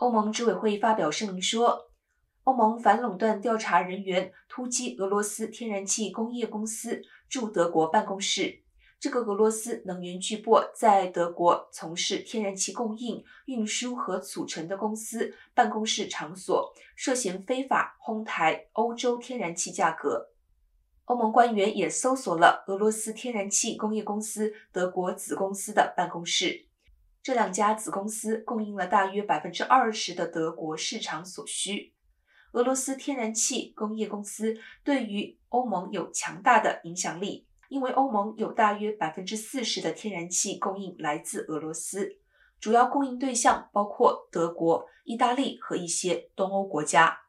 欧盟执委会发表声明说，欧盟反垄断调查人员突击俄罗斯天然气工业公司驻德国办公室。这个俄罗斯能源巨擘在德国从事天然气供应、运输和储存的公司办公室场所涉嫌非法哄抬欧洲天然气价格。欧盟官员也搜索了俄罗斯天然气工业公司德国子公司的办公室，这两家子公司供应了大约百分之二十的德国市场所需。俄罗斯天然气工业公司对于欧盟有强大的影响力。因为欧盟有大约百分之四十的天然气供应来自俄罗斯，主要供应对象包括德国、意大利和一些东欧国家。